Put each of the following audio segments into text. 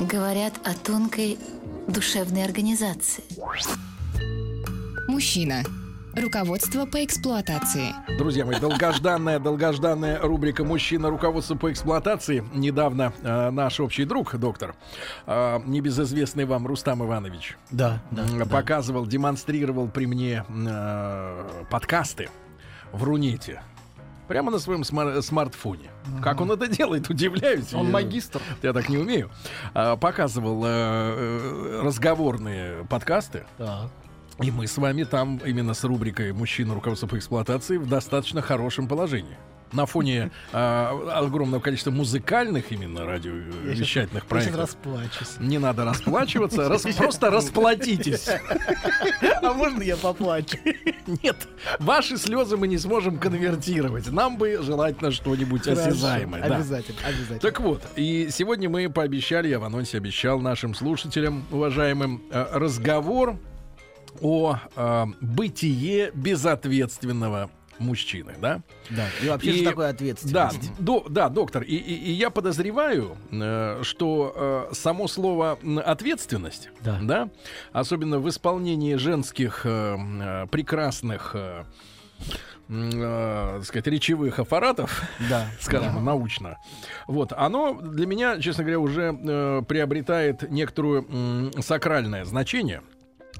говорят о тонкой душевной организации. Мужчина. Руководство по эксплуатации. Друзья мои, долгожданная, долгожданная рубрика «Мужчина. Руководство по эксплуатации». Недавно э, наш общий друг, доктор, э, небезызвестный вам Рустам Иванович, Да, да. м, показывал, демонстрировал при мне э, подкасты в Рунете. Прямо на своем смар- смартфоне. Как он это делает, удивляюсь. Он Я- магистр. Я так не умею. А, Показывал э, разговорные подкасты. Да. И мы с вами там именно с рубрикой «Мужчина. Руководство по эксплуатации» в достаточно хорошем положении. На фоне а, огромного количества музыкальных именно радиовещательных Я проектов. расплачусь. Не надо расплачиваться, рас- просто расплатитесь. А можно я поплачу? Нет, ваши слезы мы не сможем конвертировать. Нам бы желательно что-нибудь осязаемое. да. Обязательно, обязательно. Так вот, и сегодня мы пообещали, я в анонсе обещал нашим слушателям, уважаемым, э, разговор о э, бытие безответственного мужчины, да? Да. И вообще И- что такое Да, ответственность? до- да, доктор, и, и- и я подозреваю, э, что э, само слово ответственность, Да. особенно в исполнении женских э, э, прекрасных, э, э, так сказать, речевых аппаратов, Да. скажем, научно. Вот, оно для меня, честно говоря, уже э, приобретает некоторую м, сакральное значение.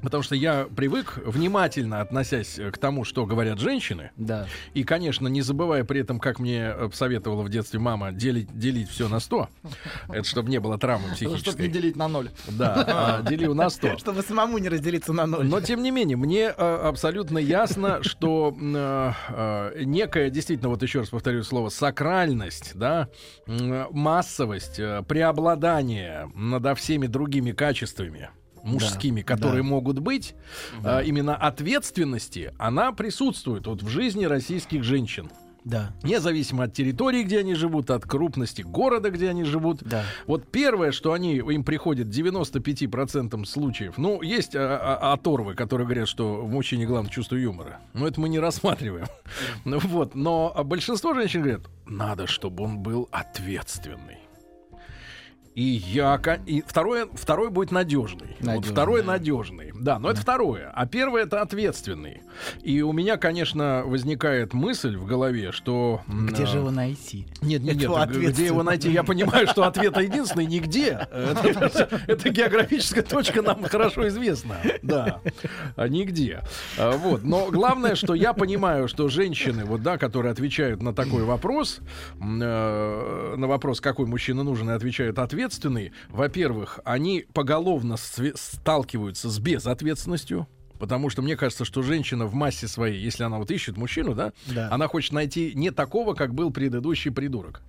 Потому что я привык, внимательно относясь к тому, что говорят женщины, Да. и, конечно, не забывая при этом, как мне э, советовала в детстве мама, делить, делить все на 100. Это чтобы не было травмы Чтобы не психической. делить на ноль. Да, делил на 100. Чтобы самому не разделиться на ноль. Но тем не менее, мне э, абсолютно ясно, что э, э, некая, действительно, вот еще раз повторю слово, сакральность, да, массовость, э, преобладание над всеми другими качествами мужскими, которые да. могут быть, э, именно ответственности, она присутствует вот в жизни российских женщин. Да. Независимо от территории, где они живут, от крупности города, где они живут. Да. Вот первое, что они, им приходит 95% случаев, ну, есть а, а, оторвы, которые говорят, что в мужчине главное чувство юмора. Но это мы не рассматриваем. Ну вот, но большинство женщин говорят, надо, чтобы он был ответственный. И я, и второе, второй будет надежный. Вот Надежный, второй да. надежный. Да, но это второе. А первое это ответственный. И у меня, конечно, возникает мысль в голове, что Где же а, его найти? нет, нет, нет, где его найти? Я понимаю, что ответа единственный нигде. Это, географическая точка нам хорошо известна. Да, а нигде. А, Вот. Но главное, что я понимаю, что женщины, вот да, которые отвечают на такой вопрос, э, на вопрос, какой мужчина нужен, и отвечают ответственный, во-первых, они поголовно сталкиваются с безответственностью. Потому что мне кажется, что женщина в массе своей, если она вот ищет мужчину, да, Да. она хочет найти не такого, как был предыдущий придурок.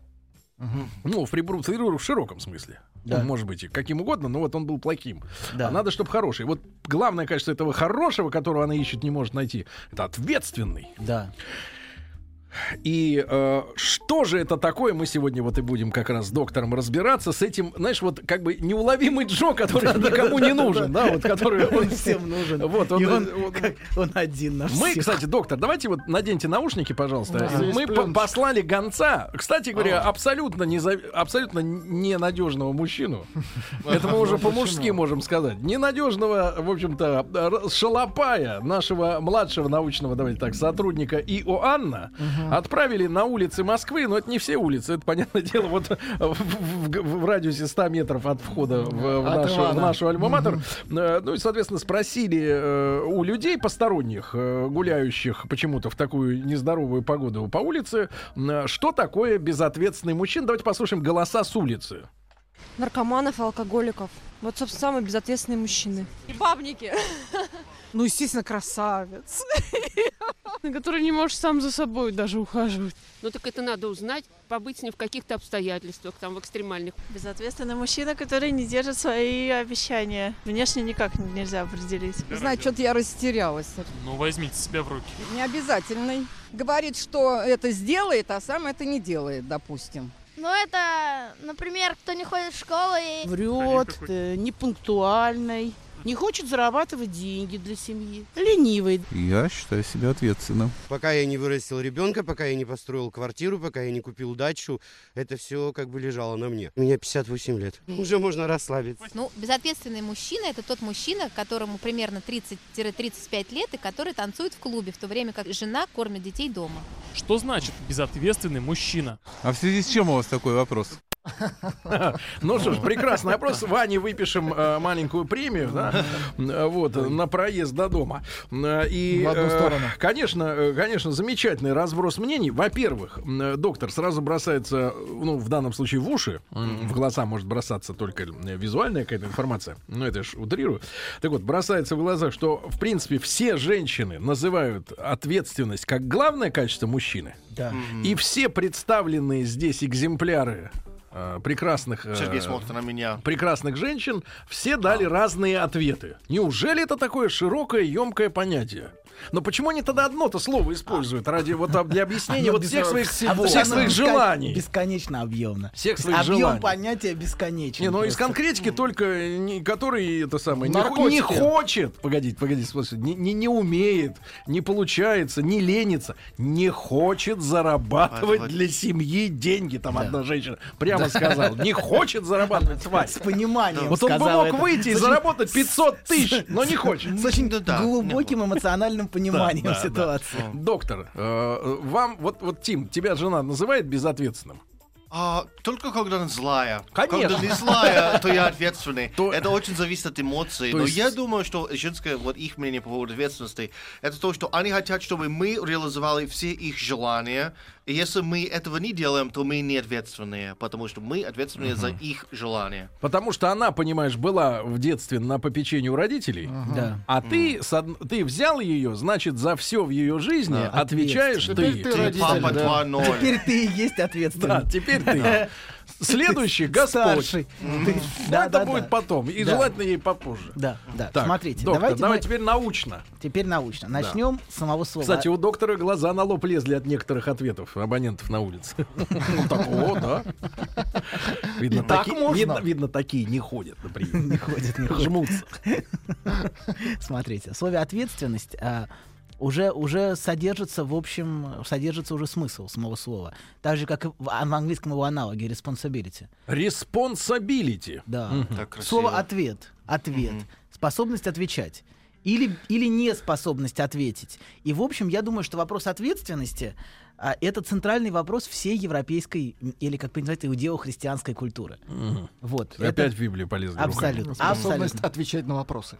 Ну, в, придурок в широком смысле. Да. Он может быть и каким угодно, но вот он был плохим. Да. А надо, чтобы хороший. Вот главное качество этого хорошего, которого она ищет, не может найти, это ответственный. Да. И э, что же это такое, мы сегодня вот и будем как раз с доктором разбираться с этим, знаешь, вот как бы неуловимый Джо, который никому не нужен, да, вот который... Он всем нужен. Вот, он, он, он- как- он один на Мы, всех. кстати, доктор, давайте вот наденьте наушники, пожалуйста. Да. Мы по- послали гонца, кстати говоря, абсолютно, незав- абсолютно ненадежного мужчину. Это мы уже по-мужски можем сказать. Ненадежного, в общем-то, шалопая нашего младшего научного, давайте так, сотрудника Иоанна отправили на улицы Москвы, но это не все улицы, это, понятное дело, вот в, в- в- в радиусе 100 метров от входа в, в От нашу, в нашу альма-матер. Э, Ну и, соответственно, спросили э, у людей посторонних, э, гуляющих почему-то в такую нездоровую погоду по улице, э, что такое безответственный мужчина. Давайте послушаем голоса с улицы. наркоманов и алкоголиков. Вот, собственно, самые безответственные мужчины. И бабники. Ну, естественно, красавец. на который не можешь сам за собой даже ухаживать. Ну так это надо узнать, побыть с ним в каких-то обстоятельствах, там в экстремальных. Безответственный мужчина, который не держит свои обещания. Внешне никак нельзя определить. Знаете, что-то я растерялась. Ну, возьмите себя в руки. Не обязательный. Говорит, что это сделает, а сам это не делает, допустим. Ну, это, например, кто не ходит в школу и... Врет, э, непунктуальный, не хочет зарабатывать деньги для семьи, ленивый. Я считаю себя ответственным. Пока я не вырастил ребенка, пока я не построил квартиру, пока я не купил дачу, это все как бы лежало на мне. Мне 58 лет. Уже можно расслабиться. Ну, безответственный мужчина – это тот мужчина, которому примерно 30-35 лет и который танцует в клубе, в то время как жена кормит детей дома. Что значит безответственный мужчина? А в связи с чем у вас такой вопрос? Ну что ж, прекрасный вопрос. Ване выпишем э, маленькую премию, да, э, вот, на проезд до дома. Э, И, В одну сторону. конечно, э, конечно, замечательный разброс мнений. Во-первых, доктор сразу бросается, ну, в данном случае в уши, в глаза может бросаться только э, визуальная какая-то информация, ну, это ж утрирую. Так вот, бросается в глаза, что, в принципе, все женщины называют ответственность как главное качество мужчины. Да. И все представленные здесь экземпляры э, прекрасных э, Сергей смотрит на меня. прекрасных женщин, все дали разные ответы. Неужели это такое широкое, емкое понятие? Но почему они тогда одно-то слово используют ради вот для объяснения вот всех своих, всех своих желаний? Бесконечно объемно. Всех своих Объем желаний. понятия бесконечный. Не, ну из конкретики только который это самое не, хочет, погодите, погодите, не, не, не умеет, не получается, не ленится, не хочет зарабатывать для семьи деньги. Там одна женщина прямо сказала, не хочет зарабатывать, тварь. С пониманием Вот он бы мог выйти и заработать 500 тысяч, но не хочет. С очень да, глубоким эмоциональным пониманием Да, да, ситуации. Доктор, э, вам, вот, вот, Тим, тебя жена называет безответственным? А, только когда она злая. Конечно. Когда не злая, то я ответственный. То- Это очень зависит от эмоций. То Но есть- я думаю, что женское, вот их мнение по поводу ответственности, это то, что они хотят, чтобы мы реализовали все их желания. И если мы этого не делаем, то мы не ответственные, потому что мы ответственны за их желания. Потому что она, понимаешь, была в детстве на попечении у родителей, Да. а ты, с од- ты взял ее, значит, за все в ее жизни Да. отвечаешь ты. Теперь ты Ты родитель, папа да. 2.0. Теперь ты и есть Да, ответственный. теперь ты. Следующий Господь. Старший. Да, это да, будет да. потом. И Да. желательно ей попозже. Да, да. Так, Смотрите, доктор, давайте давай мы теперь научно. теперь научно. Начнем с самого слова. Кстати, у доктора глаза на лоб лезли от некоторых ответов абонентов на улице. Ну, так, о, да. Видно, такие не ходят на прием. не ходит, не ходит. Жмутся. Смотрите, в слове ответственность а, уже, уже содержится, в общем, содержится уже смысл самого слова. Так же, как и в, в английском его аналоге responsibility. Responsibility. Да. Так красиво. Слово ответ. Ответ. Способность отвечать. Или, или неспособность ответить. И, в общем, я думаю, что вопрос ответственности а, это центральный вопрос всей европейской, или, как называть, иудео-христианской культуры. Мгм. Вот. Опять это в Библию полезли. руками. абсолютно. Способность абсолютно. отвечать на вопросы.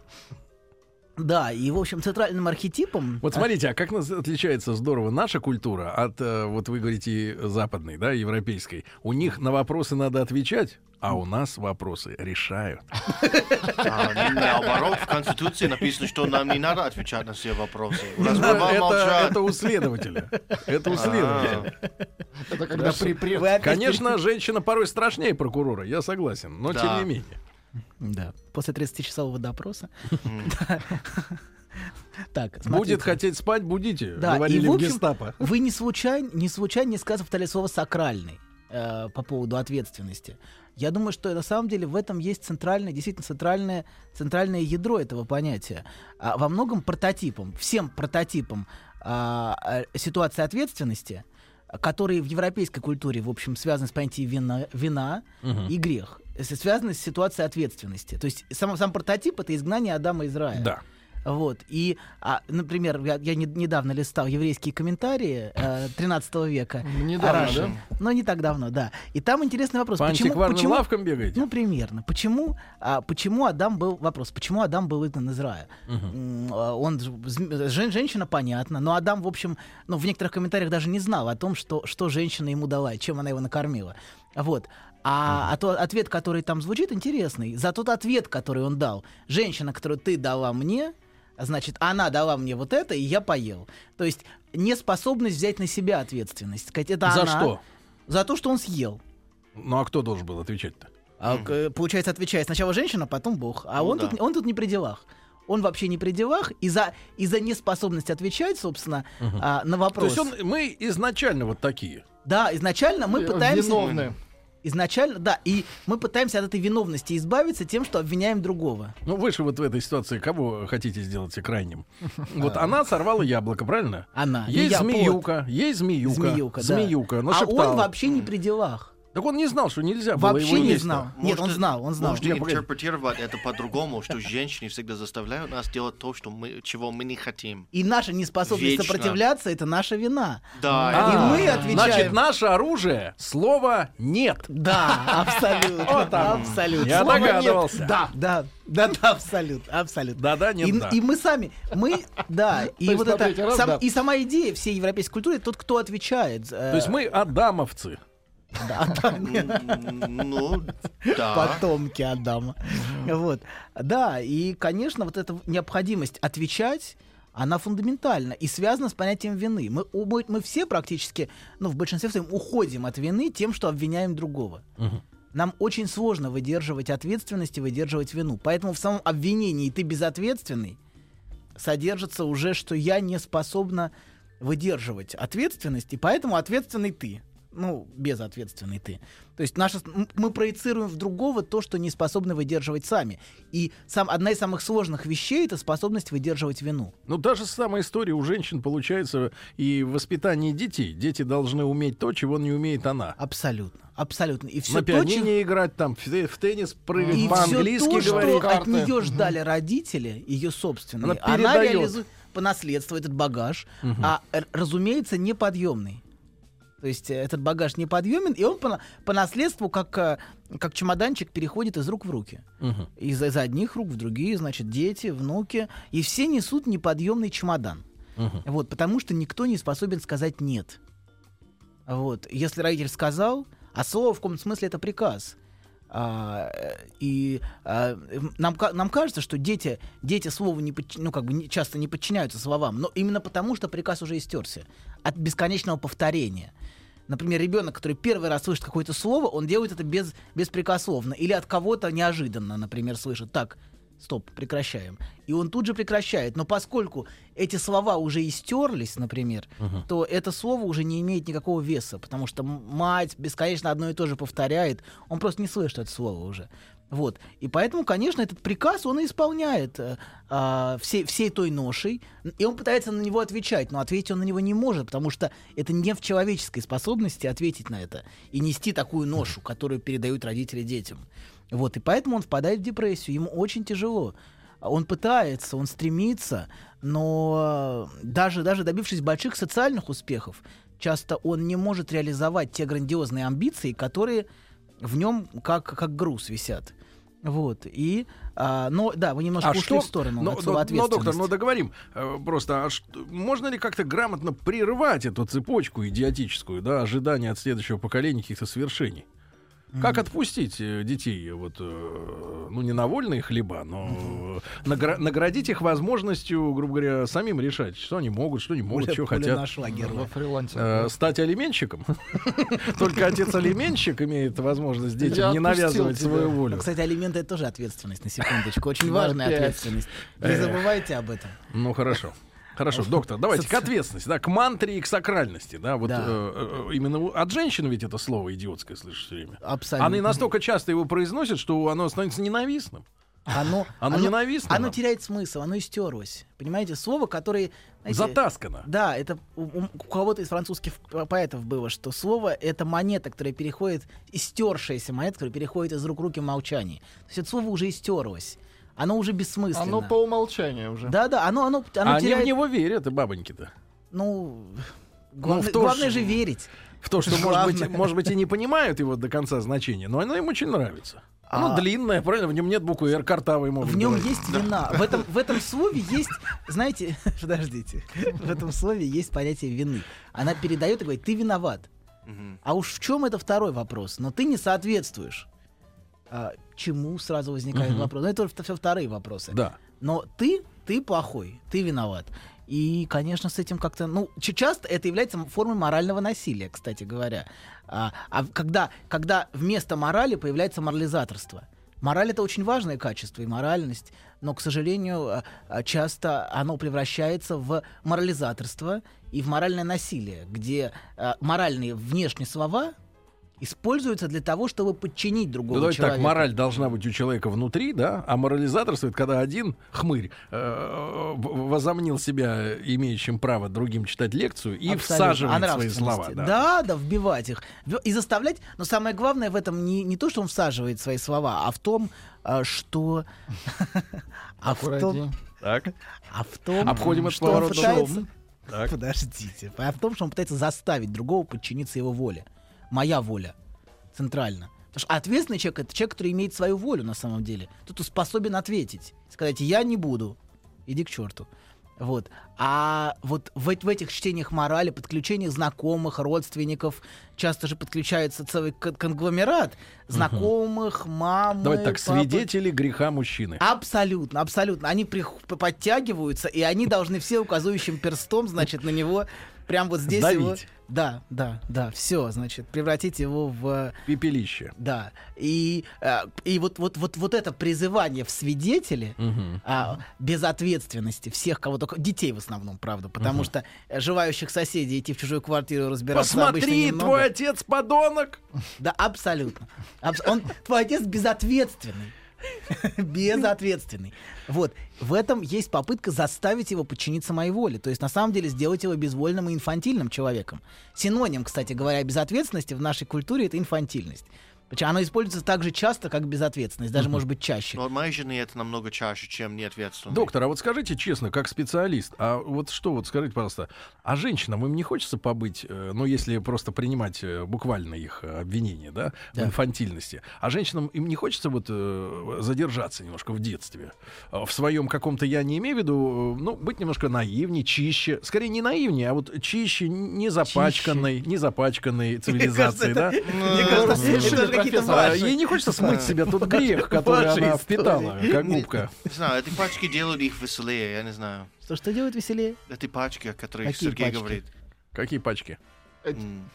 Да, и, в общем, центральным архетипом... Вот смотрите, а как нас отличается здорово наша культура от, э, вот вы говорите, западной, да, европейской? У них на вопросы надо отвечать, а у нас вопросы решают. А, наоборот, в Конституции написано, что нам не надо отвечать на все вопросы. У нас Это, права это, это у следователя. Это у следователя. Это когда при, Конечно, женщина порой страшнее прокурора, я согласен, но Да. тем не менее. Да. После 30-часового допроса. Так, Будет хотеть спать, будите, Да, и говорили в в общем, гестапо. Вы не случайно, не случайно не сказали слово сакральный э, по поводу ответственности. Я думаю, что на самом деле в этом есть центральное, действительно центральное, центральное ядро этого понятия. А во многом прототипом, всем прототипом а, ситуации ответственности, которые в европейской культуре, в общем, связаны с понятием вина, вина Мгм. и грех, связаны с ситуацией ответственности. То есть сам, сам прототип — это изгнание Адама из рая. Да. Вот. И, а, например, я, я не- недавно листал еврейские комментарии э, 13 века. Недавно, Араши. да? Но не так давно, да. И там интересный вопрос. По почему, почему, лавкам бегаете? ну, примерно. Почему, а, почему Адам был... Вопрос. Почему Адам был изгнан из рая? А, Он, жен- женщина, понятно. Но Адам, в общем, ну, в некоторых комментариях даже не знал о том, что, что женщина ему дала, чем она его накормила. Вот. А, а то ответ, который там звучит, интересный. За тот ответ, который он дал. Женщина, которую ты дала мне, Значит, она дала мне вот это, и я поел. То есть неспособность взять на себя ответственность. Сказать, это За она. что? За то, что он съел. Ну а кто должен был отвечать-то? А, к- получается, отвечает сначала женщина, потом Бог. А Ну он, да. тут, он тут не при делах. Он вообще не при делах, и за, и за неспособность отвечать, собственно, Мгм. а, на То вопрос. есть он, мы изначально вот такие. Да, изначально мы Э, пытаемся... виновны. Изначально, да, и мы пытаемся от этой виновности избавиться тем, что обвиняем другого. Ну, вы же вот в этой ситуации кого хотите сделать крайним? Вот она сорвала яблоко, правильно? Она. Не Есть змеюка, есть змеюка. Змеюка. Змеюка, А он вообще не при делах. Так он не знал, что нельзя было Вообще его не есть. знал. Нет, он знал, он знал. Можете Не, погоди. интерпретировать это по-другому, что женщины всегда заставляют нас делать то, что мы, чего мы не хотим. И наша неспособность Вечно. сопротивляться это наша вина. Да, и это мы отвечаем. Значит, наше оружие слово нет. Да, абсолютно. Вот абсолютно. Я Слова нет. догадывался. Да, да, да, да, абсолютно, абсолютно. Да, да, нет, и, да. и мы сами, мы, да, и есть вот это, третий раз сам- да. и сама идея всей европейской культуры, тот, кто отвечает. э, То есть мы адамовцы. Ну, да. потомки Адама. Вот. Да, и, конечно, вот эта необходимость отвечать, она фундаментальна и связана с понятием вины. Мы, мы, все практически, ну, в большинстве своем уходим от вины тем, что обвиняем другого. Нам очень сложно выдерживать ответственность и выдерживать вину. Поэтому в самом обвинении «ты безответственный» содержится уже, что я не способна выдерживать ответственность, и поэтому ответственный ты. Ну, безответственный ты. То есть наша, м- мы проецируем в другого то, что не способны выдерживать сами. И сам, одна из самых сложных вещей — это способность выдерживать вину. Ну, даже самая история у женщин получается и в воспитании детей. Дети должны уметь то, чего не умеет она. Абсолютно. Абсолютно. И все На то, пианине чем- играть, там, в, те- в теннис прыгать, И по-английски все то, говорить. что от нее ждали родители, ее собственные, Она она, реализует по наследству этот багаж, Мгм. а, разумеется, неподъемный. То есть э, этот багаж неподъемен, и он по, по наследству, как, э, как чемоданчик, переходит из рук в руки. Мгм. Из, из одних рук в другие, значит, дети, внуки. И все несут неподъемный чемодан. Мгм. Вот, потому что никто не способен сказать нет. Вот. Если родитель сказал, а слово в каком-то смысле это приказ. А, э, и а, м, нам, нам кажется, что дети, дети слову не подч- ну, как бы не- часто не подчиняются словам, но именно потому, что приказ уже истерся от бесконечного повторения. Например, ребенок, который первый раз слышит какое-то слово, он делает это без, беспрекословно. Или от кого-то неожиданно, например, слышит. Так, стоп, прекращаем. И он тут же прекращает. Но поскольку эти слова уже истерлись, например, Мгм. то это слово уже не имеет никакого веса, потому что мать бесконечно одно и то же повторяет, он просто не слышит это слово уже. Вот. И поэтому, конечно, этот приказ он и исполняет э, а, всей, всей той ношей, и он пытается на него отвечать, но ответить он на него не может, потому что это не в человеческой способности ответить на это и нести такую ношу, которую передают родители детям. Вот. И поэтому он впадает в депрессию, ему очень тяжело. Он пытается, он стремится, но даже, даже добившись больших социальных успехов, часто он не может реализовать те грандиозные амбиции, которые в нем как, как груз висят. Вот. И, а, но, да, вы немножко А ушли что? в сторону Но, от слова но, но, доктор, ну договорим. Э, Просто, а ш- можно ли как-то грамотно прерывать эту цепочку идиотическую, да, ожидания от следующего поколения каких-то свершений? Как отпустить э, детей, вот, э, ну, не на вольные хлеба, но награ- наградить их возможностью, грубо говоря, самим решать, что они могут, что не могут, Пуля- что хотят. нашла героя. Во фрилансе. Э, стать алименщиком. Только отец-алименщик имеет возможность детям не навязывать свою Ну, волю. кстати, алименты это тоже ответственность, на секундочку. Очень важная ответственность. Не забывайте об этом. Ну хорошо. Хорошо, доктор, давайте к ответственности, да, к мантре и к сакральности, да, вот Да. э, э, именно у- от женщин ведь это слово идиотское слышишь все время. Абсолютно. Они настолько часто его произносят, что оно становится ненавистным. Оно, Оно ненавистно Оно нам. теряет смысл, оно истерлось. Понимаете, слово, которое... знаете, Затаскано. Да, это у, у- кого-то из французских по- поэтов было, что слово — это монета, которая переходит, истершаяся монета, которая переходит из рук в руки в молчании. То есть это слово уже истерлось. Оно уже бессмысленно. Оно по умолчанию уже. Да-да, оно, оно, оно А они теряет... в него верят, и бабоньки-то. Ну, Ну, главное, в то, главное что- же верить. В то, что, может быть, может быть, и не понимают его до конца значения, но оно им очень нравится. Оно А- длинное, правильно? В нем нет буквы «Р», картавые могут В нем говорить. есть вина. В этом, в этом слове есть, знаете, подождите, в этом слове есть понятие вины. Она передает и говорит, ты виноват. А уж в чем это второй вопрос? Но ты не соответствуешь. А, чему сразу возникает Мгм. вопрос? Ну, это все вторые вопросы. Да. Но ты ты плохой, ты виноват. И, конечно, с этим как-то, ну, часто это является формой морального насилия, кстати говоря. А, а когда, когда вместо морали появляется морализаторство. Мораль это очень важное качество и моральность, но, к сожалению, а, а, часто оно превращается в морализаторство и в моральное насилие, где моральные внешние слова используются для того, чтобы подчинить другого Ну, давайте человека. так, мораль должна быть у человека внутри, да, а морализаторство это когда один хмырь э, возомнил себя имеющим право другим читать лекцию и Абсолютно. всаживает О свои слова. Да. Да, да, вбивать их. И заставлять. Но самое главное в этом не, не то, что он всаживает свои слова, а в том, а, что... А в том. Так. а в том, Обходим этот что он поворот пытается... Так. Подождите. А в том, что он пытается заставить другого подчиниться его воле. Моя воля. Центрально. Потому что ответственный человек — это человек, который имеет свою волю на самом деле. Тот, кто способен ответить. Сказать, я не буду. Иди к черту. Вот. А вот в, в этих чтениях морали, подключениях знакомых, родственников, часто же подключается целый кон- конгломерат знакомых, мамы, Давайте так, папы. свидетели греха мужчины. Абсолютно, абсолютно. Они прих- п- подтягиваются, и они должны все указывающим перстом, значит, на него прям вот здесь его... Давить. Да, да, да, все, значит, превратить его в... Пепелище. Да. И, э, и вот, вот, вот, вот это призывание в свидетели Мгм. а, безответственности всех, кого только... Детей в основном, правда, потому Мгм. что э, желающих соседей идти в чужую квартиру разбираться Посмотри, твой отец подонок. Да, абсолютно. Абс- Он, твой отец безответственный. Безответственный. Вот. В этом есть попытка заставить его подчиниться моей воле. То есть, на самом деле, сделать его безвольным и инфантильным человеком. Синоним, кстати говоря, безответственности в нашей культуре — это инфантильность. Причем оно используется так же часто, как безответственность, даже, может быть, чаще. Но жены это намного чаще, чем неответственный. Доктор, а вот скажите честно, как специалист, а вот что вот скажите, пожалуйста, а женщинам им не хочется побыть, э, ну если просто принимать э, буквально их э, обвинения, да, Да. в инфантильности, а женщинам им не хочется вот задержаться немножко в детстве, в своем каком-то, я не имею в виду, ну быть немножко наивнее, чище, скорее не наивнее, а вот чище, не запачканной, не запачканной цивилизацией, да? Мне кажется, какие-то А ваши. Ей не хочется смыть с себя тот грех, который она истории. впитала, как губка. Не знаю, эти пачки делают их веселее, я не знаю. Что, что делает веселее? Эти пачки, о которых Какие Сергей пачки? говорит. Какие пачки? М.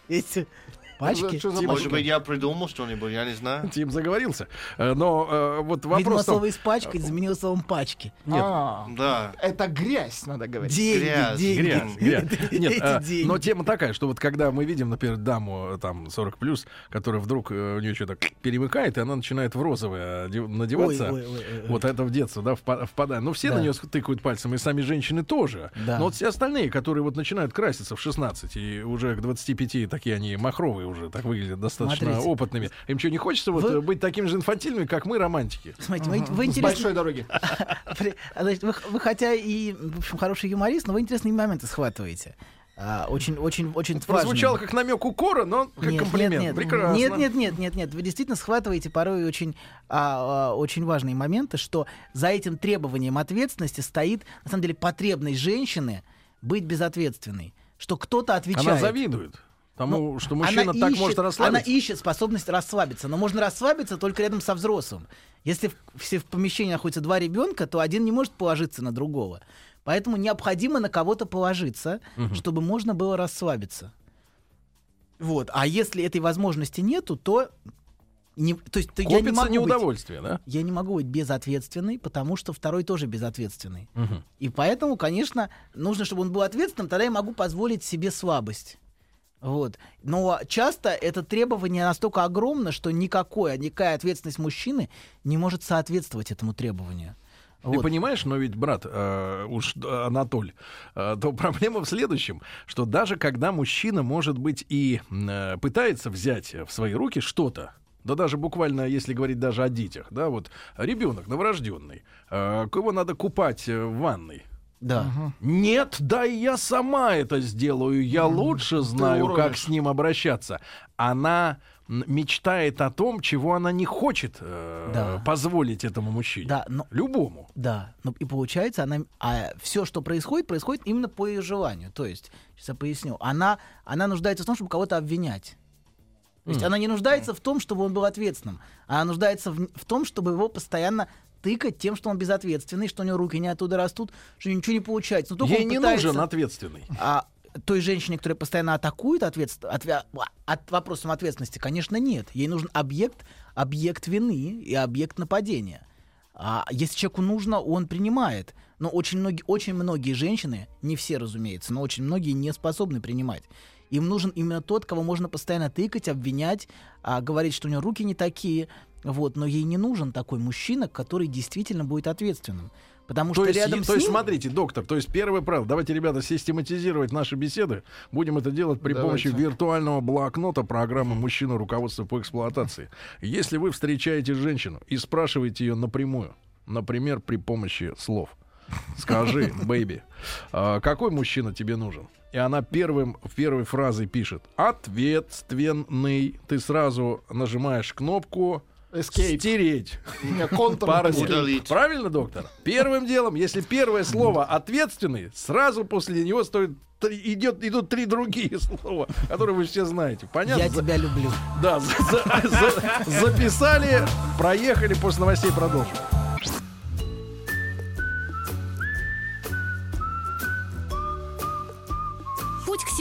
Пачки? Что за Может пачка? быть, я придумал что-нибудь, я не знаю. Тим заговорился. Э, Но э, вот Видимо, вопрос... в том- слово «испачкать» заменилось словом «пачки». Нет. А, Да. Это грязь, надо говорить. Деньги, Грязь, деньги. Грязь, грязь. Нет, а, деньги. но тема такая, что вот когда мы видим, например, даму э, там 40 плюс, которая вдруг э, у нее что-то перемыкает, и она начинает в розовое надеваться. Ой, ой, ой, ой, ой. Вот это в детство, да, впа- впадает. Ну, все Да. на нее тыкают пальцем, и сами женщины тоже. Да. Но вот все остальные, которые вот начинают краситься в 16, и уже к 25 такие они махровые уже, так выглядят достаточно Смотрите. опытными. Им что, не хочется вот Вы- э, быть такими же инфантильными, как мы, романтики? Смотрите, вы, вы С интересно- большой дороги. Значит, вы, вы хотя и, в общем, хороший юморист, но вы интересные моменты схватываете. А, очень, очень, очень Прозвучало важные. как намек укора, но как Нет, комплимент. Нет, нет, Прекрасно. нет, нет, нет, нет, нет. Вы действительно схватываете порой очень, а, а, очень важные моменты, что за этим требованием ответственности стоит, на самом деле, потребность женщины быть безответственной. Что кто-то отвечает. Она завидует тому, Ну, что мужчина она так ищет- может Она расслабиться. ищет способность расслабиться, но можно расслабиться только рядом со взрослым. Если в, все в помещении находятся два ребенка, то один не может положиться на другого. Поэтому необходимо на кого-то положиться, Мгм. чтобы можно было расслабиться. Вот. А если этой возможности нету, то не, то есть то я не Копится могу неудовольствие, да? быть, я не могу быть безответственной, потому что второй тоже безответственный. Мгм. И поэтому, конечно, нужно, чтобы он был ответственным, тогда я могу позволить себе слабость. Вот. Но часто это требование настолько огромно, что никакое, никакая ответственность мужчины не может соответствовать этому требованию. Ты Вот. понимаешь, но ведь, брат, э, уж э, Анатоль, э, то проблема в следующем, что даже когда мужчина, может быть, и э, пытается взять в свои руки что-то, да даже буквально, если говорить даже о детях, да, вот ребенок новорожденный, э, его надо купать э, в ванной. Да. Нет, да и я сама это сделаю. Я лучше знаю, как с ним обращаться. Она мечтает о том, чего она не хочет э, Да. позволить этому мужчине. Да, но Любому. Да, ну и получается, она, а все, что происходит, происходит именно по ее желанию. То есть, сейчас я поясню, она, она нуждается в том, чтобы кого-то обвинять. То есть М. она не нуждается в том, чтобы он был ответственным. Она нуждается в, в том, чтобы его постоянно тыкать тем, что он безответственный, что у него руки не оттуда растут, что ничего не получается. Но только Ей он не пытается- нужен ответственный. А той женщине, которая постоянно атакует ответс- отвя- от вопросом ответственности, конечно, нет. Ей нужен объект, объект вины и объект нападения. А если человеку нужно, он принимает. Но очень многие, очень многие женщины, не все, разумеется, но очень многие не способны принимать. Им нужен именно тот, кого можно постоянно тыкать, обвинять, а, говорить, что у него руки не такие. Вот, но ей не нужен такой мужчина, который действительно будет ответственным. Потому то что есть, рядом то с есть, ним... смотрите, доктор, то есть первое правило, давайте, ребята, систематизировать наши беседы. Будем это делать при Давайте. помощи виртуального блокнота программы «Мужчина. Руководство по эксплуатации». Если вы встречаете женщину и спрашиваете ее напрямую, например, при помощи слов, скажи, бэйби, а, какой мужчина тебе нужен? И она первым, первой фразой пишет «ответственный». Ты сразу нажимаешь кнопку Escape. «стереть». Удалить. Правильно, доктор? Первым делом, если первое слово ответственный, сразу после него стоит три- идет, идут три другие слова, которые вы все знаете. Понятно? Я тебя люблю. Да, за- за- за- записали, проехали, после новостей продолжим.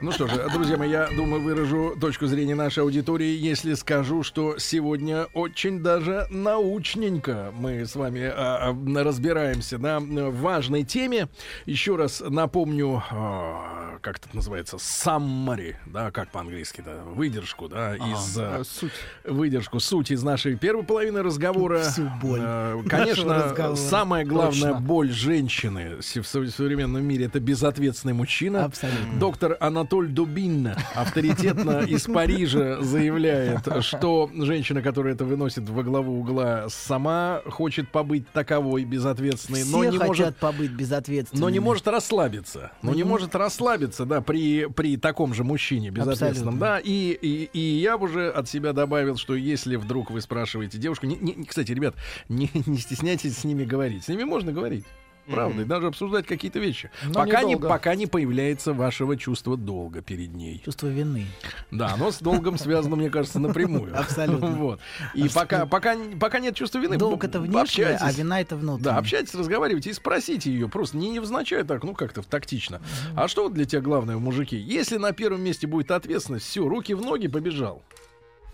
Ну что же, друзья мои, я думаю, выражу точку зрения нашей аудитории, если скажу, что сегодня очень даже научненько мы с вами а, а, разбираемся на важной теме. Еще раз напомню, а, как это называется, summary, да, как по-английски, да, выдержку, да, из а, суть. выдержку, суть из нашей первой половины разговора. Всю боль Э, Конечно, разговора. самая главная Точно. боль женщины в сов- современном мире это безответственный мужчина. Абсолютно. Доктор Анатоль Дубин авторитетно из Парижа заявляет, что женщина, которая это выносит во главу угла, сама хочет побыть таковой безответственной, Все но не может побыть безответственными. но не может расслабиться. Но не может расслабиться, да, при, при таком же мужчине безответственном. Абсолютно. Да, и, и, и я уже от себя добавил, что если вдруг вы спрашиваете девушку, не, не- кстати, ребят, не, не стесняйтесь с ними говорить. С ними можно говорить. Правда, и даже обсуждать какие-то вещи. Но пока, не, пока не появляется вашего чувства долга перед ней. Чувство вины. Да, оно с долгом связано, мне кажется, напрямую. Абсолютно. Вот. И пока, пока, пока нет чувства вины, Долг это внешнее, а вина это внутреннее. Да, общайтесь, разговаривайте и спросите ее. Просто не невзначай так, ну как-то тактично. А что вот для тебя главное, мужики? Если на первом месте будет ответственность, все, руки в ноги, побежал.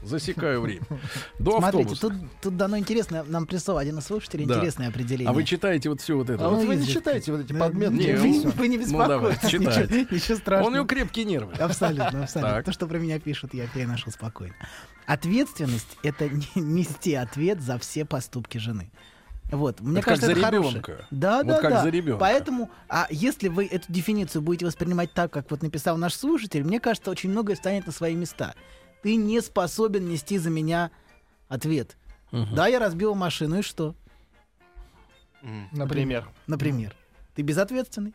Засекаю время. До Смотрите, автобуса. тут, тут дано интересное, нам прислал один из слушателей Да. интересное определение. А вы читаете вот все вот это? А вот? вы не читаете вот эти подметки. не, вы, вы не ну, давай, беспокойтесь, ничего, ничего страшного. Он у него крепкие нервы. Абсолютно, абсолютно. Так. То, что про меня пишут, я переношу спокойно. Ответственность — это не- нести ответ за все поступки жены. Вот, мне Это как кажется, за это хорошее. ребенка. Да, Вот да, как да. за ребенка. Поэтому, а если вы эту дефиницию будете воспринимать так, как вот написал наш слушатель, мне кажется, очень многое станет на свои места. Ты не способен нести за меня ответ. Да, я разбил машину, и что? Например. Например. Ты безответственный.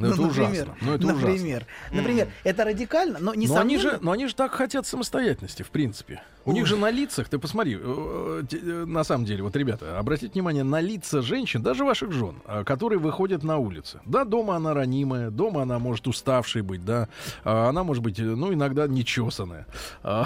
Ну, это например, ужасно. Ну, это например, ужасно. например, это радикально, но Но они, же, но они же так хотят самостоятельности, в принципе. У них же на лицах, ты посмотри, э, те- э, на самом деле, вот, ребята, обратите внимание на лица женщин, даже ваших жен, э, которые выходят на улицы. Да, дома она ранимая, дома она может уставшей быть, да, а она может быть, э, ну, иногда нечесанная. А,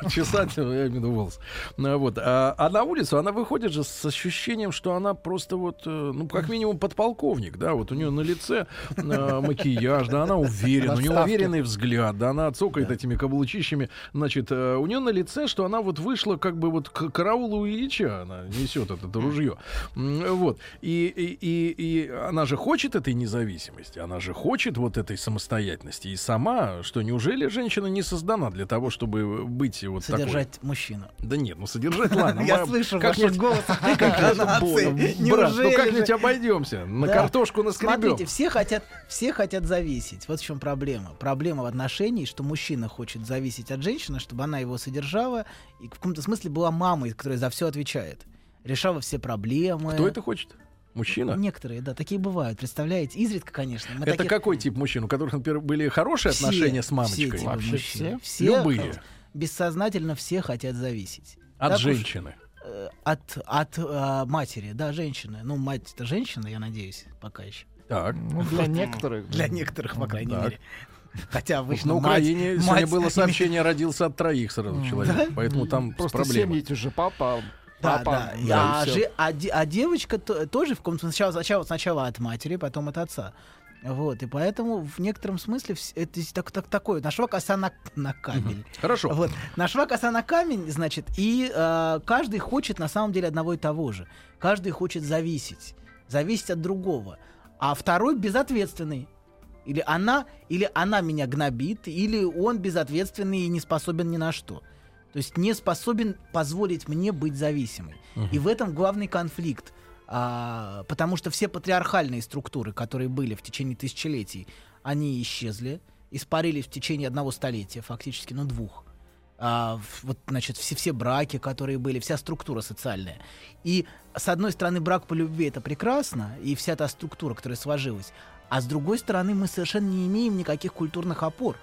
Чесать, я имею в виду волос. Ну, Вот. А, а на улицу она выходит же с ощущением, что она просто вот, э, ну, как минимум подполковник, да, вот у нее на лице э, макияж, да, она уверена, у нее уверенный взгляд, да, она цокает этими каблучищами, значит, э, у нее на лице, что она вот вышла как бы вот к караулу Ильича, она несет это, ружье, вот, и, и, и, и она же хочет этой независимости, она же хочет вот этой самостоятельности, и сама, что неужели женщина не создана для того, чтобы быть вот такой? Содержать мужчину. Да нет, ну содержать, ладно. Я слышу в как-нибудь- вашем голосе как-нибудь, интонации. брат, ну как-нибудь обойдемся. На картошку наскребем. Смотрите, все хотят, все хотят зависеть. Вот в чем проблема. Проблема в отношении, что мужчина хочет зависеть от женщины, чтобы она его содержала и в каком-то смысле была мамой, которая за все отвечает. Решала все проблемы. Кто это хочет? Мужчина? Некоторые, да, такие бывают. Представляете? Изредка, конечно. Мы Это таких- какой тип мужчин? У которых, например, были хорошие Все, отношения с все мамочкой? типы Вообще мужчин. все? Все Любые. бессознательно все хотят зависеть. От Так уж, женщины. э, от от э, матери, да, женщины. Ну, мать это женщина, я надеюсь, пока еще. Так. Ну, для некоторых. Для некоторых, по крайней Так. мере. Хотя обычно на мать- Украине сегодня мать было имеет- сообщение, родился от троих сразу человек. Да? Поэтому там Просто проблема. семьи же папа, Да, папа. да. и а, же- а а девочка то- тоже в каком-то сначала, сначала, сначала от матери, потом от отца. Вот, и поэтому в некотором смысле это так, так, такое. Нашла коса на, на камень. Хорошо. Вот. Нашла коса на камень, значит, и э, каждый хочет на самом деле одного и того же. Каждый хочет зависеть. Зависеть от другого. А второй безответственный. Или она, или она меня гнобит, или он безответственный и не способен ни на что. То есть не способен позволить мне быть зависимой. Мгм. И в этом главный конфликт. А, потому что все патриархальные структуры, которые были в течение тысячелетий, они исчезли, испарились в течение одного столетия, фактически, ну, двух. А, вот, значит, все, все браки, которые были, вся структура социальная. И, с одной стороны, брак по любви — это прекрасно, и вся та структура, которая сложилась. А с другой стороны, мы совершенно не имеем никаких культурных опор.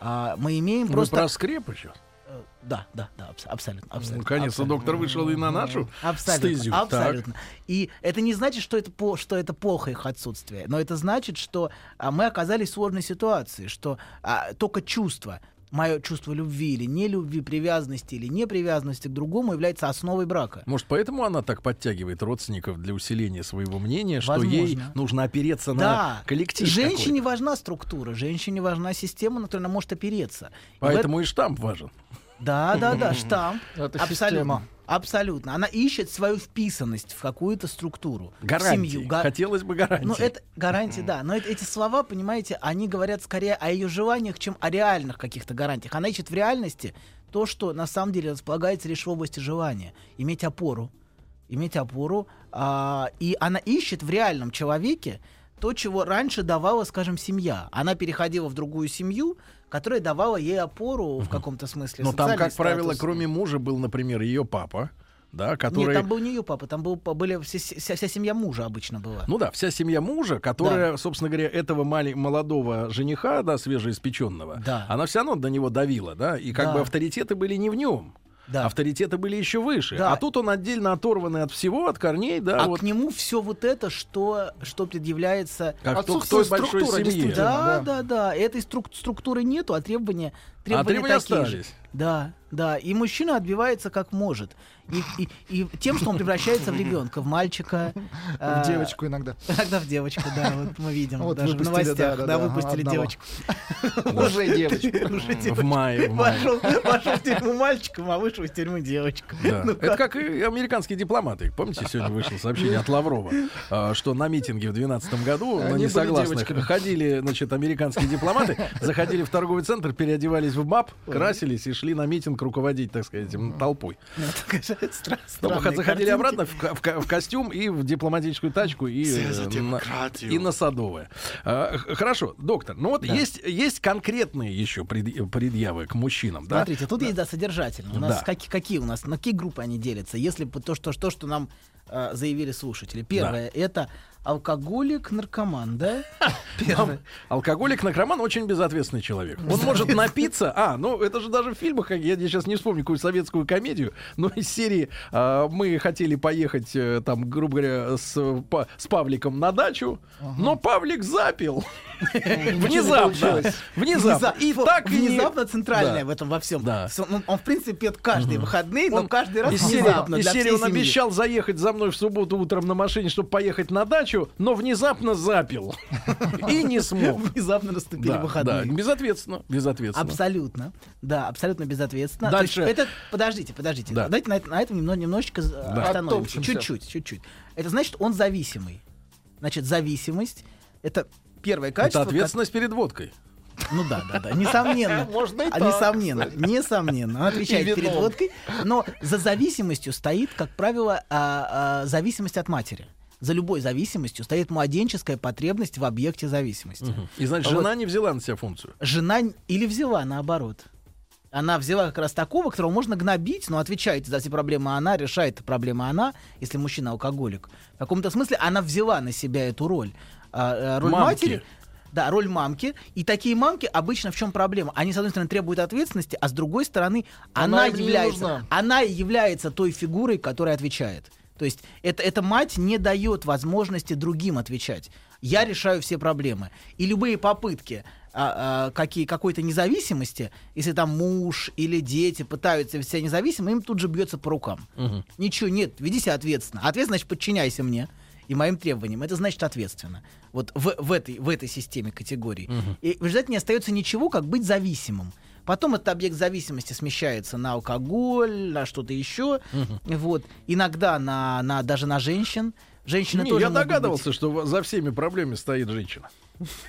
А, мы имеем Вы просто... про скрепы сейчас? Э, Да, да, да, абс- абсолютно. абсолютно Наконец-то абсолютно. доктор вышел и на нашу Абсолютно, стезю. Так. абсолютно. И это не значит, что это, по, что это плохо их отсутствие, но это значит, что а, мы оказались в сложной ситуации, что а, только чувство, мое чувство любви или не любви, привязанности или непривязанности к другому является основой брака. Может, поэтому она так подтягивает родственников для усиления своего мнения, что ей Возможно. нужно опереться Да, на коллектив. женщине важна структура, женщине важна система, на которую она может опереться. И в. Поэтому и штамп важен. Да, да, да, штамп. Это Абсолютно. система. Абсолютно. Она ищет свою вписанность в какую-то структуру. в Гарантии. семью. Га- Хотелось бы гарантии. Ну, это гарантии, да. Но это- эти слова, понимаете, они говорят скорее о ее желаниях, чем о реальных каких-то гарантиях. Она ищет в реальности то, что на самом деле располагается лишь в области желания. Иметь опору. Иметь опору. а, и она ищет в реальном человеке то, чего раньше давала, скажем, семья. Она переходила в другую семью, которая давала ей опору в каком-то смысле. Но там, социальный как правило, статус. кроме мужа был, например, ее папа, да, который... Нет, там был не ее папа, там был, были все- вся, вся семья мужа обычно была. Ну да, вся семья мужа, которая, собственно говоря, этого мали- молодого жениха, да, свежеиспеченного, Да. она все равно до него давила, да, и как Да. бы авторитеты были не в нем. Да. Авторитеты были еще выше. Да. А тут он отдельно оторванный от всего, от корней, да. а вот. к нему все вот это, что, что предъявляется... Как то- к той большой семье. Да, да, да. Этой струк- структуры нету, а требования, требования, требования такие же. Да, да. И мужчина отбивается как может. И, и- и тем, что он превращается в ребенка, в мальчика. В девочку иногда. Иногда в девочку, да. Вот мы видим Вот даже в новостях. да, да, выпустили одного. девочку. Уже девочку. Уже В мае, в мае. Вошел в тюрьму мальчиком, а вышел из тюрьмы девочкой. Да. Ну Это как и американские дипломаты. Помните, сегодня вышло сообщение от Лаврова, а, что на митинге в 2012 году на были несогласных ходили, значит, американские дипломаты, заходили в торговый центр, переодевались в баб, красились и шли на митинг руководить, так сказать, толпой. Ну, заходили картинки. обратно в, ко- в ко- в костюм и в дипломатическую тачку и, э, на, демократию. и на садовое. А, хорошо, доктор, ну вот Да. есть, есть конкретные еще пред- предъявы к мужчинам, да? Смотрите, тут есть, да, содержательно. У нас Да. какие, какие у нас, на какие группы они делятся? Если то, что, то, что нам э, заявили слушатели. Первое, это алкоголик, наркоман, да? Алкоголик, наркоман очень безответственный человек. Он может напиться. А, ну это же даже в фильмах, я сейчас не вспомню какую советскую комедию, но из серии а, мы хотели поехать э, там, грубо говоря, с, Па- с Павликом на дачу, но Павлик запил. Внезапно. Внезапно. И так внезапно центральное Да. в этом во всем. Он, в принципе, пьет каждые выходные, но каждый раз внезапно из серии он обещал заехать за мной в субботу утром на машине, чтобы поехать на дачу, но внезапно запил. И не смог. Внезапно наступили Да, выходные. да, безответственно, безответственно. Абсолютно. Да, абсолютно безответственно. Дальше. Это, подождите, подождите. Да. Давайте на, это- на этом немного, немножечко э, остановимся. Чуть-чуть, чуть-чуть. Это значит, он зависимый. Значит, зависимость — это первое качество. Это ответственность перед водкой. Ну да, да, да, несомненно. Можно и А, так, Несомненно, кстати. несомненно. Он отвечает перед водкой. Но за зависимостью стоит, как правило, а, а, зависимость от матери. За любой зависимостью стоит младенческая потребность в объекте зависимости. И значит, Вот. жена не взяла на себя функцию. жена или взяла наоборот. Она взяла как раз такого, которого можно гнобить, но отвечает за все проблемы она, решает проблемы она, если мужчина алкоголик. В каком-то смысле она взяла на себя эту роль. А, э, роль Мамки. матери. Да, роль мамки. И такие мамки обычно в чем проблема? Они, с одной стороны, требуют ответственности, а с другой стороны, Она она, является, она является той фигурой, которая отвечает. То есть это, эта мать не дает возможности другим отвечать. Я решаю все проблемы. И любые попытки а, а, какие, какой-то независимости, если там муж или дети пытаются себя независимо, им тут же бьется по рукам. Мгм. Ничего, нет, веди себя ответственно. Ответственно значит подчиняйся мне и моим требованиям. Это значит ответственно. Вот в, в, этой, в этой системе категорий. И в результате не остается ничего, как быть зависимым. Потом этот объект зависимости смещается на алкоголь, на что-то еще. Вот. Иногда на, на, даже на женщин. Женщины Не, тоже я могут быть- догадывался, что за всеми проблемами стоит женщина.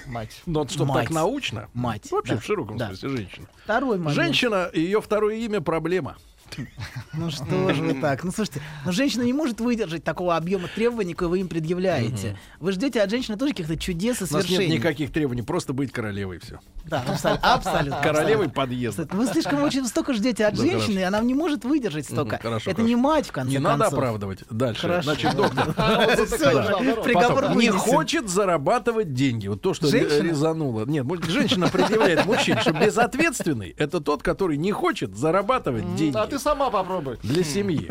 Мать. Но вот чтобы Мать. так научно. Мать. Вообще да. в широком Да. смысле женщина. Второй момент. Женщина, ее второе имя проблема. Ну что же вы так? Ну слушайте, ну женщина не может выдержать такого объема требований, какой вы им предъявляете. Вы ждете от женщины тоже каких-то чудес и нас нет свершений. никаких требований, просто быть королевой все. Да, абсолютно. абсолютно Королевой подъезда. Вы слишком очень столько ждете от женщины, и она не может выдержать столько. Это не мать, в конце Не концов. надо оправдывать. Дальше. Значит, доктор. Всё, Приговор не хочет зарабатывать деньги. Вот то, что резануло. Нет, женщина предъявляет мужчине, что безответственный это тот, который не хочет зарабатывать деньги А ты сама попробуй. для семьи.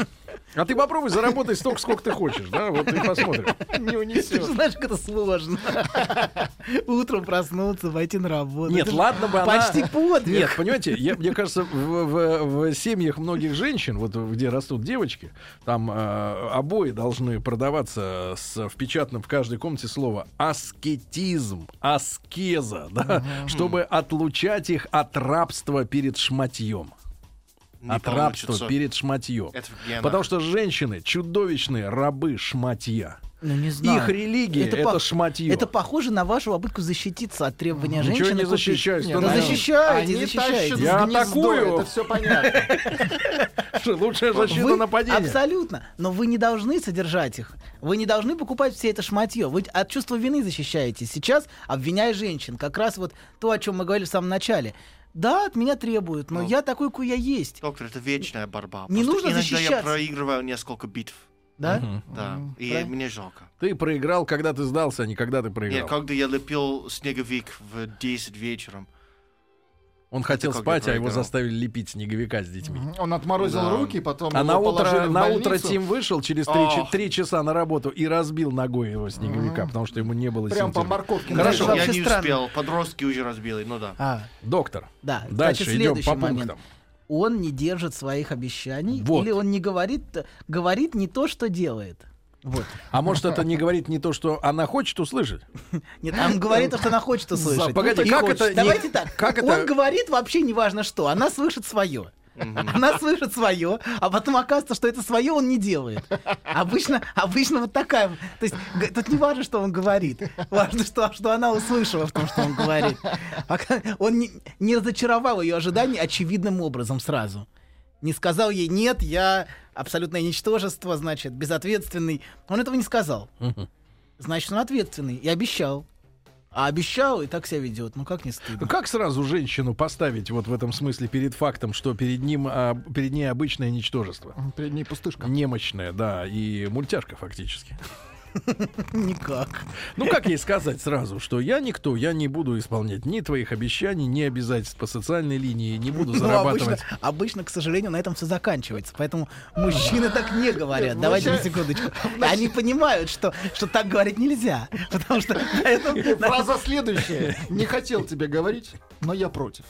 А ты попробуй заработать столько, сколько ты хочешь, да? Вот и посмотрим. Не Ты же унесешь. знаешь, как это сложно. Утром проснуться, пойти на работу. Нет, Это ладно бы она... Почти подвиг. Нет, понимаете, я, мне кажется, в, в- в семьях многих женщин, вот где растут девочки, там э, обои должны продаваться с, в печатном в каждой комнате слово аскетизм, аскеза, да, чтобы отлучать их от рабства перед шматьем. Не от рабства получится. перед шматьем. Это. Потому что женщины чудовищные рабы шматья. Ну, не знаю. Их религия это, по- шматье. Это похоже на вашу попытку защититься от требования Ничего женщины. не купить. защищаюсь, Да защищаете, Они защищаете. Я гнездо, атакую. Это все понятно. Лучшая защита Вы- нападения. Абсолютно. Но вы не должны содержать их. Вы не должны покупать все это шматье. Вы от чувства вины защищаетесь. Сейчас обвиняя женщин. Как раз вот то, о чем мы говорили в самом начале. Да, от меня требуют, но Ну. я такой, какой я есть. Доктор, это вечная борьба. Не Просто нужно иногда я защищаться. проигрываю несколько битв. Да? Мгм. Да. И правильно. мне жалко. Ты проиграл, когда ты сдался, а не когда ты проиграл. Нет, когда я лепил снеговик в 10 вечером. Он хотел спать, а его заставили лепить снеговика с детьми. Он отморозил Да. руки, потом А на утро, в на утро. Тим вышел через три, часа на работу и разбил ногой его снеговика, потому что ему не было Прям сил по терпеть. морковке. Хорошо. Я не успел. Подростки уже разбили. Ну да. А, Доктор, да. дальше идем по момент. пунктам. Он не держит своих обещаний, Вот. или он не говорит, говорит не то, что делает. Вот. А может, это не говорит не то, что она хочет услышать? Нет, он говорит то, что она хочет услышать. Погоди, И как хочет. это не- Давайте так. как он это- говорит вообще неважно что, она слышит свое. Она слышит свое, а потом оказывается, что это свое он не делает. Обычно, обычно вот такая. То есть тут не важно, что он говорит. Важно, что, что она услышала в том, что он говорит. Он не, не разочаровал ее ожиданий очевидным образом сразу. Не сказал ей, нет, я абсолютное ничтожество, значит, безответственный. Он этого не сказал. Значит, он ответственный и обещал. А обещал и так себя ведет. Ну как не стыдно? Как сразу женщину поставить вот в этом смысле перед фактом, что перед ним, а, перед ней обычное ничтожество? Перед ней пустышка. Немощная, да, и мультяшка фактически. Никак. Ну, как ей сказать сразу, что я никто, я не буду исполнять ни твоих обещаний, ни обязательств по социальной линии, не буду Ну, зарабатывать. обычно, обычно, к сожалению, на этом все заканчивается. Поэтому мужчины так не говорят. Давайте на секундочку. Они понимают, что, что так говорить нельзя. Потому что Фраза следующая. Не хотел тебе говорить, но я против.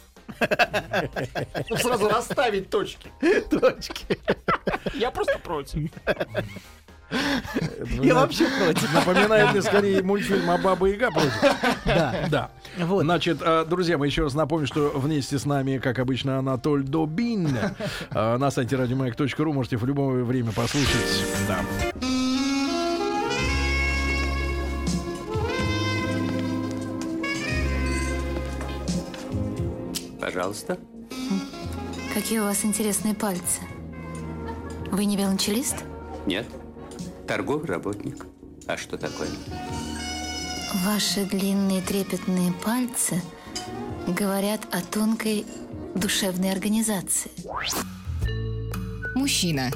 Ну, Сразу расставить точки. точки. Я просто против. Я вообще против. Напоминает мне скорее мультфильм о Баба Яга против. Да. Да. Вот. Значит, э, друзья, мы еще раз напомним, что вместе с нами, как обычно, Анатоль Добин. Э, На сайте радиомаяк.ру можете в любое время послушать. Да. Пожалуйста. Какие у вас интересные пальцы. Вы не велончелист? Нет. Торговый работник. А что такое? Ваши длинные трепетные пальцы говорят о тонкой душевной организации. Мужчина.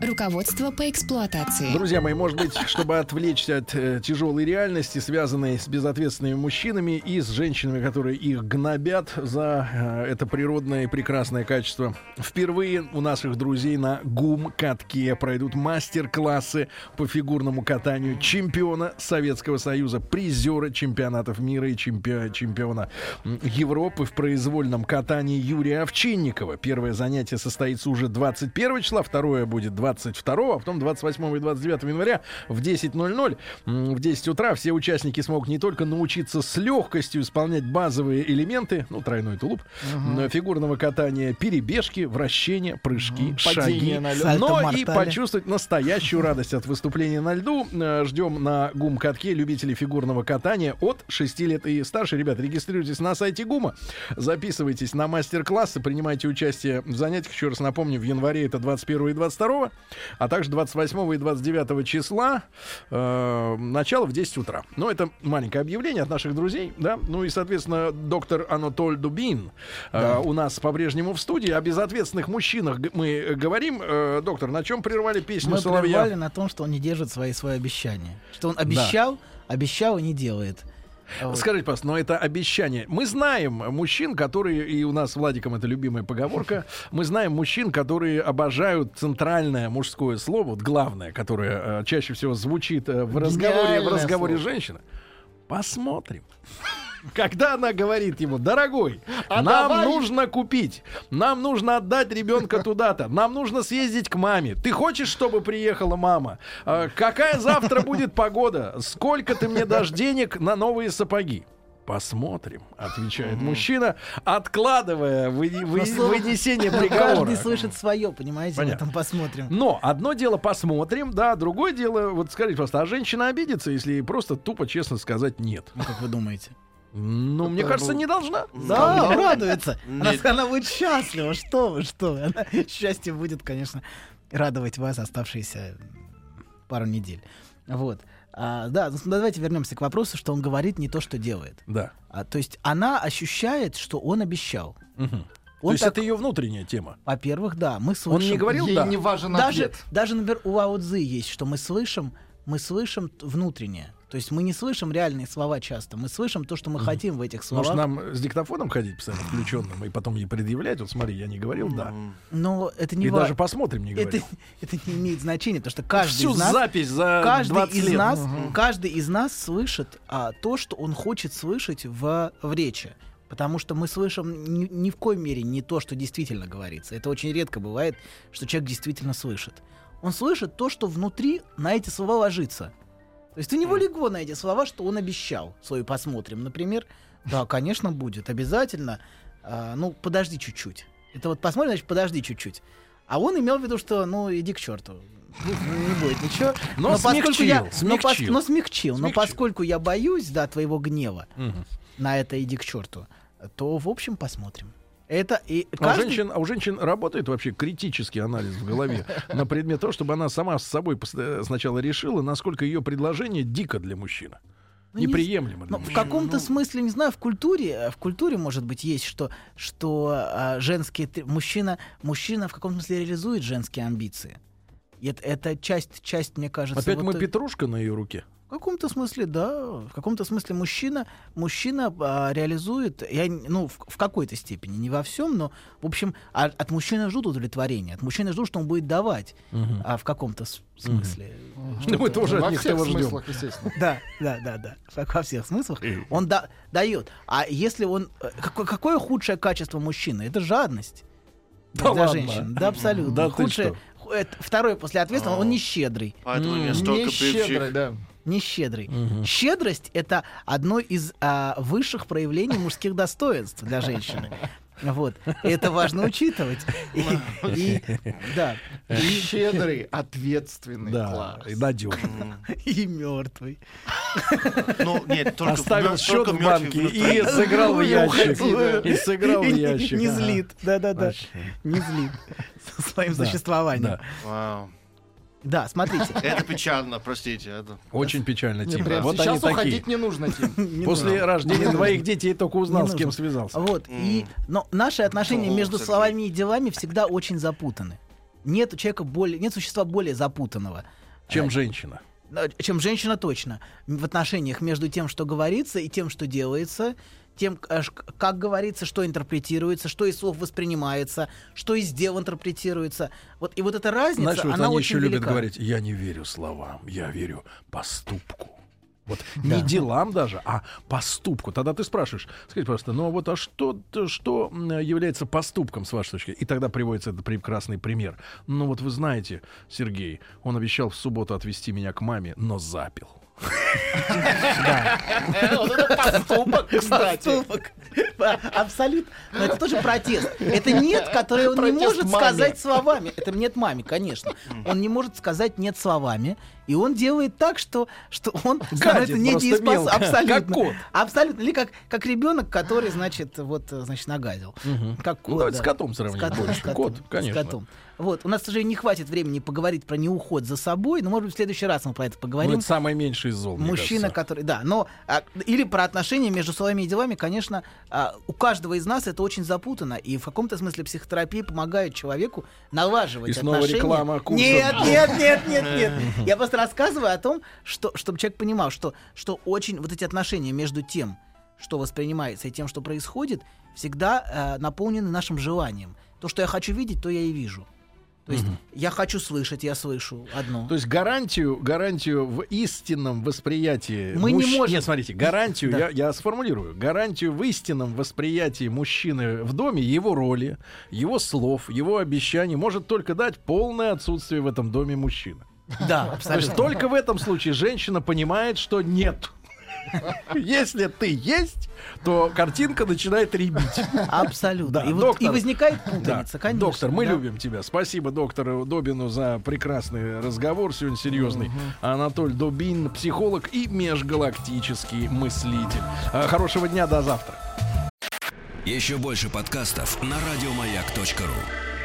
Руководство по эксплуатации. Друзья мои, может быть, чтобы отвлечься от э, тяжелой реальности, связанной с безответственными мужчинами и с женщинами, которые их гнобят за э, это природное и прекрасное качество. Впервые у наших друзей на ГУМ-катке пройдут мастер-классы по фигурному катанию чемпиона Советского Союза, призера чемпионатов мира и чемпи- чемпиона Европы в произвольном катании Юрия Овчинникова. Первое занятие состоится уже 21 числа, второе будет 22, а потом 28 и 29 января в 10.00. М, В 10 утра все участники смогут не только научиться с легкостью исполнять базовые элементы, ну, тройной тулуп, м, фигурного катания, перебежки, вращения, прыжки, шаги, на лёд. но и почувствовать настоящую радость от выступления на льду. Э, Ждем на ГУМ-катке любителей фигурного катания от 6 лет и старше. Ребята, регистрируйтесь на сайте ГУМа, записывайтесь на мастер-классы, принимайте участие в занятиях. Еще раз напомню, в январе это 21 и 22, а также 28 и 29 числа. Э, начало в 10 утра. Ну, это маленькое объявление от наших друзей, да. Ну и, соответственно, доктор Анатоль Дубин э, Да. у нас по-прежнему в студии. О безответственных мужчинах мы говорим. Э, доктор, на чем прервали песню Мы Соловья? прервали на том, что он не держит свои, свои обещания. Что он обещал, обещал и не делает. Вот. Скажите, пожалуйста, но это обещание. Мы знаем мужчин, которые, и у нас с Владиком это любимая поговорка, мы знаем мужчин, которые обожают центральное мужское слово, вот главное, которое э, чаще всего звучит э, в разговоре, в разговоре слово. женщины. Посмотрим. Когда она говорит ему, дорогой, А нам давай- нужно купить, нам нужно отдать ребенка туда-то, нам нужно съездить к маме. Ты хочешь, чтобы приехала мама? А, какая завтра будет погода? Сколько ты мне дашь денег на новые сапоги? Посмотрим, отвечает мужчина, откладывая вы- вы- Но слово- вынесение приговора. Каждый слышит свое, понимаете? Понятно. В этом посмотрим. Но одно дело посмотрим, да, другое дело, вот скажите просто, а женщина обидится, если ей просто тупо честно сказать нет? Ну, как вы думаете? Ну, мне кажется, был- не должна. Да, радуется. Она, Нет. она будет счастлива. Что вы, что вы. Она, счастье будет, конечно, радовать вас оставшиеся пару недель. Вот. А, да, ну, давайте вернемся к вопросу, что он говорит не то, что делает. Да. А, то есть она ощущает, что он обещал. То Он есть так- это ее внутренняя тема. Во-первых, да, мы Он слышим. не говорил Ей да? не важен даже, ответ. даже, например, у Лао Цзы есть, что мы слышим, мы слышим внутреннее. То есть мы не слышим реальные слова часто, мы слышим то, что мы хотим в этих словах. Может, нам с диктофоном ходить постоянно включенным и потом ей предъявлять? Вот смотри, я не говорил, да. Но это не И ва- даже посмотрим не это, говорил. это не имеет значения, потому что каждый Всю из нас, запись за каждый 20 из лет. нас, Мгм. каждый из нас слышит а, то, что он хочет слышать в, в речи. Потому что мы слышим ни, ни в коей мере не то, что действительно говорится. Это очень редко бывает, что человек действительно слышит. Он слышит то, что внутри на эти слова ложится. То есть у него легло на эти слова, что он обещал. Свою посмотрим, например. Да, конечно, будет. Обязательно. А, ну, подожди чуть-чуть. Это вот посмотрим, значит, подожди чуть-чуть. А он имел в виду, что, ну, иди к черту. Не будет ничего. Но поскольку смягчил, я, но, пос- смягчил. но смягчил. Но Смягчил. поскольку я боюсь, да, твоего гнева Мгм. на это иди к черту, то, в общем, посмотрим. Это и А у, каждый- женщин, а у женщин работает вообще критический анализ в голове на предмет того, чтобы она сама с собой э, сначала решила, насколько ее предложение дико для мужчины. Ну, не Неприемлемо. для Ну, в каком-то смысле, не знаю, в культуре, э, в культуре, может быть, есть, что, что а, женские мужчина, мужчина в каком-то смысле реализует женские амбиции. Это, это часть, часть, мне кажется. Опять вот мы той- петрушка на ее руке. В каком-то смысле, да. В каком-то смысле мужчина, мужчина а, реализует, я, ну, в, в какой-то степени, не во всем, но, в общем, а- от мужчины ждут удовлетворения, от мужчины ждут, что он будет давать, Мгм. а в каком-то смысле. Ну, мы тоже Во от них всех ждем. смыслах, естественно. Да, да, да, да. Во- Во всех смыслах. Он да, дает. А если он... э, Какое, какое худшее качество мужчины? Это жадность. Да для ладно? женщин. Да, абсолютно. Да ты худшее, что? ху- это второе после ответственного, он не щедрый. Поэтому М, столько не щедрый, да. Не щедрый. Щедрость это одно из а, высших проявлений мужских достоинств для женщины. Вот. Это важно учитывать. И, и- да. И щедрый, ответственный Да, класс. и надежный. И мертвый. Ну, нет, только Оставил счет в банке и сыграл в ящик. И сыграл в ящик. Не злит. Да-да-да. Не злит. Со своим существованием. Да. Смотрите. Это печально, простите. Это... Очень печально, Тим. Вот сейчас они такие. уходить не нужно, Тим. Не После нужно. рождения двоих детей только узнал, Не с кем нужно. связался. Вот. И, но наши отношения О, между Сергей. словами и делами всегда очень запутаны. нет у человека более, нет существа более запутанного. Чем э, женщина. э, Чем женщина точно. В отношениях между тем, что говорится, и тем, что делается, тем, э, как говорится, что интерпретируется, что из слов воспринимается, что из дел интерпретируется. Вот, и вот эта разница, Знаешь, вот она они очень еще любят велика. говорить, я не верю словам, я верю поступку. Вот Да. не делам даже, а поступку. Тогда ты спрашиваешь, скажите, просто, ну вот а что, что является поступком с вашей точки? И тогда приводится этот прекрасный пример. Ну вот вы знаете, Сергей, он обещал в субботу отвезти меня к маме, но запил. Вот это поступок, кстати. Абсолютно. Но это тоже протест. Это нет, который он не может сказать словами. Это нет маме, конечно. Он не может сказать нет словами. И он делает так, что, что он становится просто недееспособным. Абсолютно. как кот. Абсолютно. Или как, как ребенок, который, значит, вот, значит, нагадил. Как кот, Ну, давайте да. с котом сравнить С котом, больше. с котом, Кот, с конечно. котом. Вот. У нас, к сожалению, не хватит времени поговорить про неуход за собой, но, может быть, в следующий раз мы про это Ну, поговорим. это самое меньшее из зол, Мужчина, кажется. который, да, но а, или про отношения между словами и делами, конечно, а, у каждого из нас это очень запутано, и в каком-то смысле психотерапия помогает человеку налаживать И снова отношения. реклама курсов. Нет, нет, нет, нет, нет. Я просто рассказываю о том, что, чтобы человек понимал, что, что очень вот эти отношения между тем, что воспринимается, и тем, что происходит, всегда э, наполнены нашим желанием. То, что я хочу видеть, то я и вижу. То есть я хочу слышать, я слышу одно. То есть гарантию, гарантию в истинном восприятии... Мы не мужч- можем. Нет, смотрите, гарантию, Да. я, я сформулирую, гарантию в истинном восприятии мужчины в доме, его роли, его слов, его обещаний может только дать полное отсутствие в этом доме мужчины. Да, То есть абсолютно. только в этом случае женщина понимает, что нет. Если ты есть, то картинка начинает ребить. Абсолютно. Да, и, вот- доктор. и возникает Да. путаница, конечно. Доктор, мы да. любим тебя. Спасибо доктору Добину за прекрасный разговор сегодня серьезный. Анатоль Добин, психолог и межгалактический мыслитель. А, Хорошего дня, до завтра. Еще больше подкастов на радиомаяк.ру.